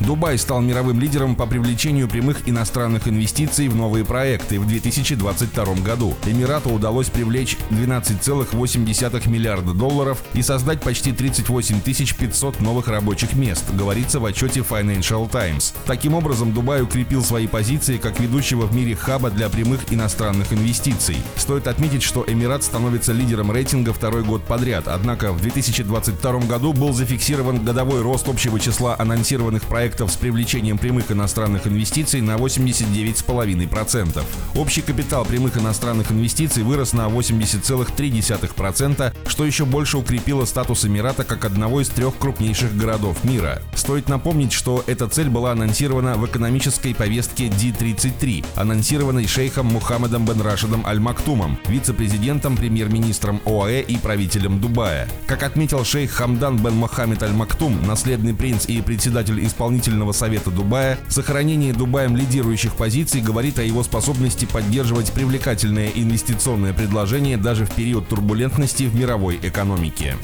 Дубай стал мировым лидером по привлечению прямых иностранных инвестиций в новые проекты в 2022 году. Эмирату удалось привлечь 12,8 миллиарда долларов и создать почти 38 500 новых рабочих мест, говорится в отчете Financial Times. Таким образом, Дубай укрепил свои позиции как ведущего в мире хаба для прямых иностранных инвестиций. Стоит отметить, что Эмират становится лидером рейтинга второй год подряд, однако в 2022 году был зафиксирован годовой рост общего числа анонсированных проектов проектов с привлечением прямых иностранных инвестиций на 89,5%. Общий капитал прямых иностранных инвестиций вырос на 80,3%, что еще больше укрепило статус Эмирата как одного из трех крупнейших городов мира. Стоит напомнить, что эта цель была анонсирована в экономической повестке D33, анонсированной шейхом Мухаммедом бен Рашидом Аль-Мактумом, вице-президентом, премьер-министром ОАЭ и правителем Дубая. Как отметил шейх Хамдан бен Мохаммед Аль-Мактум, наследный принц и председатель исполнительного исполнительного совета Дубая, сохранение Дубаем лидирующих позиций говорит о его способности поддерживать привлекательное инвестиционное предложение даже в период турбулентности в мировой экономике.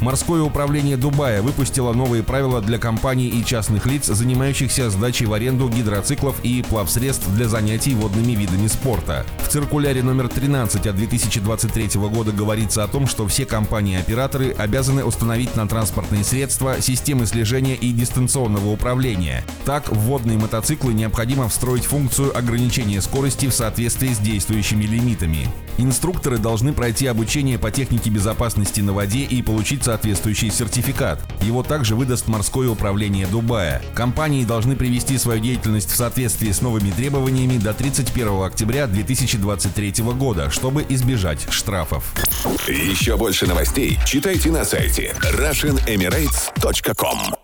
Морское управление Дубая выпустило новые правила для компаний и частных лиц, занимающихся сдачей в аренду гидроциклов и плавсредств для занятий водными видами спорта. В циркуляре номер 13 от 2023 года говорится о том, что все компании-операторы обязаны установить на транспортные средства системы слежения и дистанционного дистанционного управления. Так, в водные мотоциклы необходимо встроить функцию ограничения скорости в соответствии с действующими лимитами. Инструкторы должны пройти обучение по технике безопасности на воде и получить соответствующий сертификат. Его также выдаст морское управление Дубая. Компании должны привести свою деятельность в соответствии с новыми требованиями до 31 октября 2023 года, чтобы избежать штрафов. Еще больше новостей читайте на сайте RussianEmirates.com